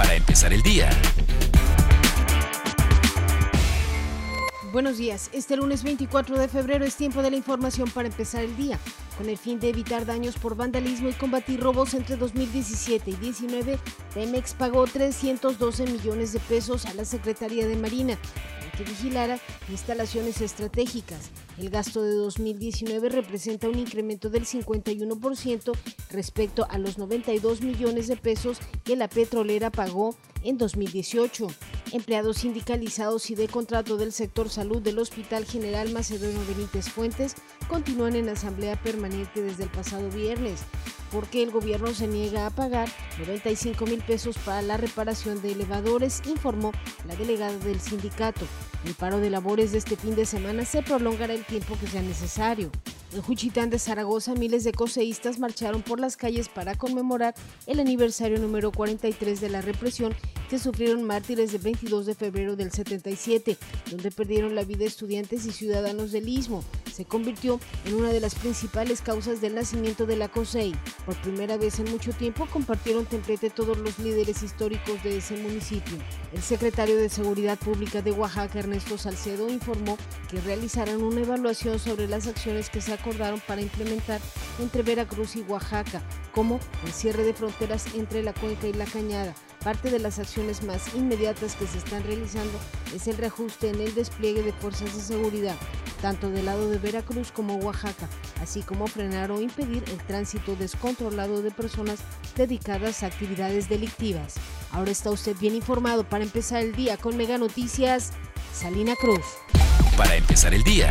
para empezar el día. Buenos días, este lunes 24 de febrero es tiempo de la información para empezar el día. Con el fin de evitar daños por vandalismo y combatir robos entre 2017 y 2019, Pemex pagó 312 millones de pesos a la Secretaría de Marina para que vigilara instalaciones estratégicas. El gasto de 2019 representa un incremento del 51% respecto a los 92 millones de pesos que la petrolera pagó en 2018. Empleados sindicalizados y de contrato del sector salud del Hospital General Macedonio Benítez Fuentes continúan en asamblea permanente desde el pasado viernes porque el gobierno se niega a pagar 95 mil pesos para la reparación de elevadores, informó la delegada del sindicato. El paro de labores de este fin de semana se prolongará el tiempo que sea necesario. En Juchitán de Zaragoza, miles de coseístas marcharon por las calles para conmemorar el aniversario número 43 de la represión que sufrieron mártires del 22 de febrero del 77, donde perdieron la vida estudiantes y ciudadanos del Istmo. Se convirtió en una de las principales causas del nacimiento de la COSEI. Por primera vez en mucho tiempo compartieron templete todos los líderes históricos de ese municipio. El secretario de Seguridad Pública de Oaxaca, Ernesto Salcedo, informó que realizarán una evaluación sobre las acciones que se acordaron para implementar entre Veracruz y Oaxaca, como el cierre de fronteras entre la cuenca y la cañada. Parte de las acciones más inmediatas que se están realizando es el reajuste en el despliegue de fuerzas de seguridad, tanto del lado de Veracruz como Oaxaca, así como frenar o impedir el tránsito descontrolado de personas dedicadas a actividades delictivas. Ahora está usted bien informado para empezar el día con Mega Noticias, Salina Cruz. Para empezar el día.